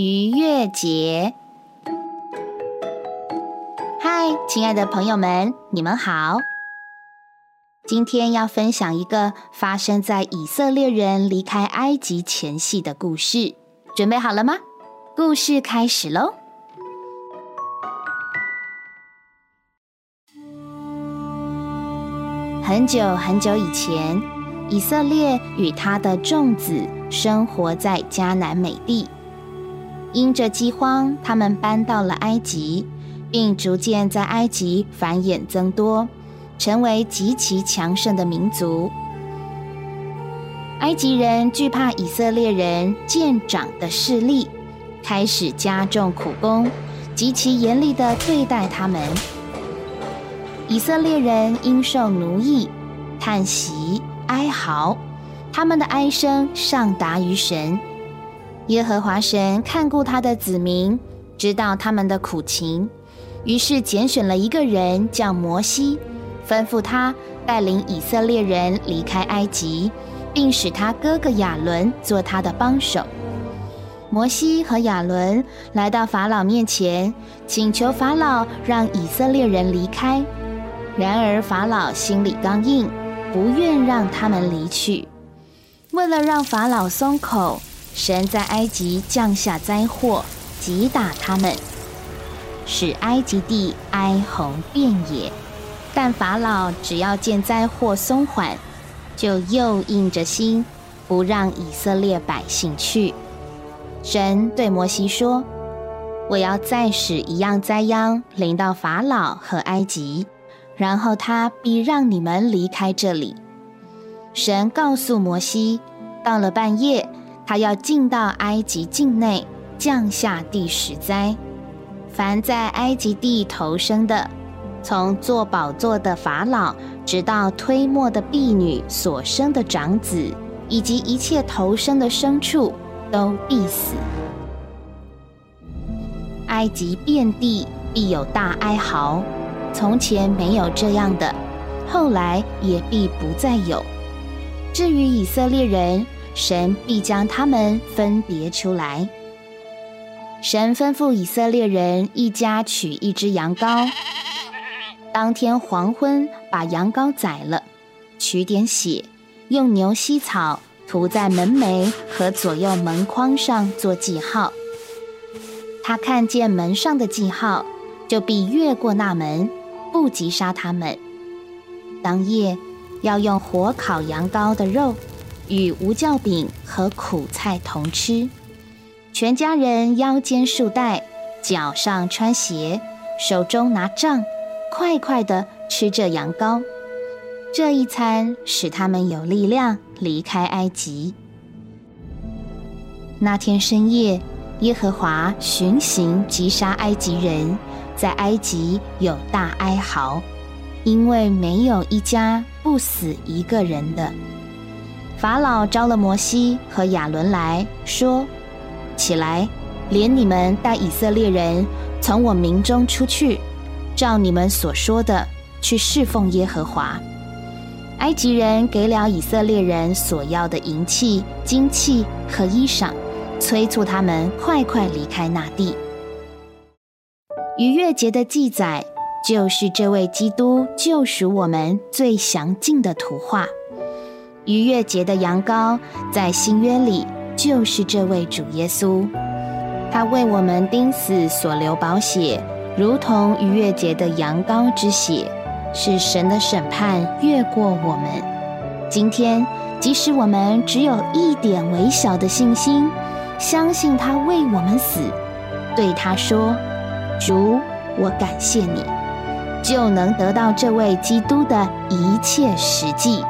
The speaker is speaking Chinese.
逾越节。嗨，亲爱的朋友们，你们好！今天要分享一个发生在以色列人离开埃及前夕的故事，准备好了吗？故事开始喽！很久很久以前，以色列与他的众子生活在迦南美地。因着饥荒，他们搬到了埃及，并逐渐在埃及繁衍增多，成为极其强盛的民族。埃及人惧怕以色列人渐长的势力，开始加重苦工，极其严厉的对待他们。以色列人因受奴役，叹息哀嚎，他们的哀声上达于神。耶和华神看顾他的子民，知道他们的苦情，于是拣选了一个人叫摩西，吩咐他带领以色列人离开埃及，并使他哥哥亚伦做他的帮手。摩西和亚伦来到法老面前，请求法老让以色列人离开。然而法老心里刚硬，不愿让他们离去。为了让法老松口。神在埃及降下灾祸，击打他们，使埃及地哀鸿遍野。但法老只要见灾祸松缓，就又硬着心不让以色列百姓去。神对摩西说：“我要再使一样灾殃临到法老和埃及，然后他必让你们离开这里。”神告诉摩西：“到了半夜。”他要进到埃及境内，降下第十灾。凡在埃及地投生的，从做宝座的法老，直到推磨的婢女所生的长子，以及一切投生的牲畜，都必死。埃及遍地必有大哀嚎，从前没有这样的，后来也必不再有。至于以色列人，神必将他们分别出来。神吩咐以色列人一家取一只羊羔，当天黄昏把羊羔宰了，取点血，用牛膝草涂在门楣和左右门框上做记号。他看见门上的记号，就必越过那门，不击杀他们。当夜要用火烤羊羔的肉。与无酵饼和苦菜同吃，全家人腰间束带，脚上穿鞋，手中拿杖，快快地吃着羊羔。这一餐使他们有力量离开埃及。那天深夜，耶和华巡行击杀埃及人，在埃及有大哀嚎，因为没有一家不死一个人的。法老招了摩西和亚伦来说：“起来，连你们带以色列人从我民中出去，照你们所说的去侍奉耶和华。”埃及人给了以色列人所要的银器、金器和衣裳，催促他们快快离开那地。逾越节的记载，就是这位基督救赎我们最详尽的图画。逾越节的羊羔，在新约里就是这位主耶稣，他为我们钉死所流宝血，如同逾越节的羊羔之血，是神的审判越过我们。今天，即使我们只有一点微小的信心，相信他为我们死，对他说：“主，我感谢你”，就能得到这位基督的一切实际。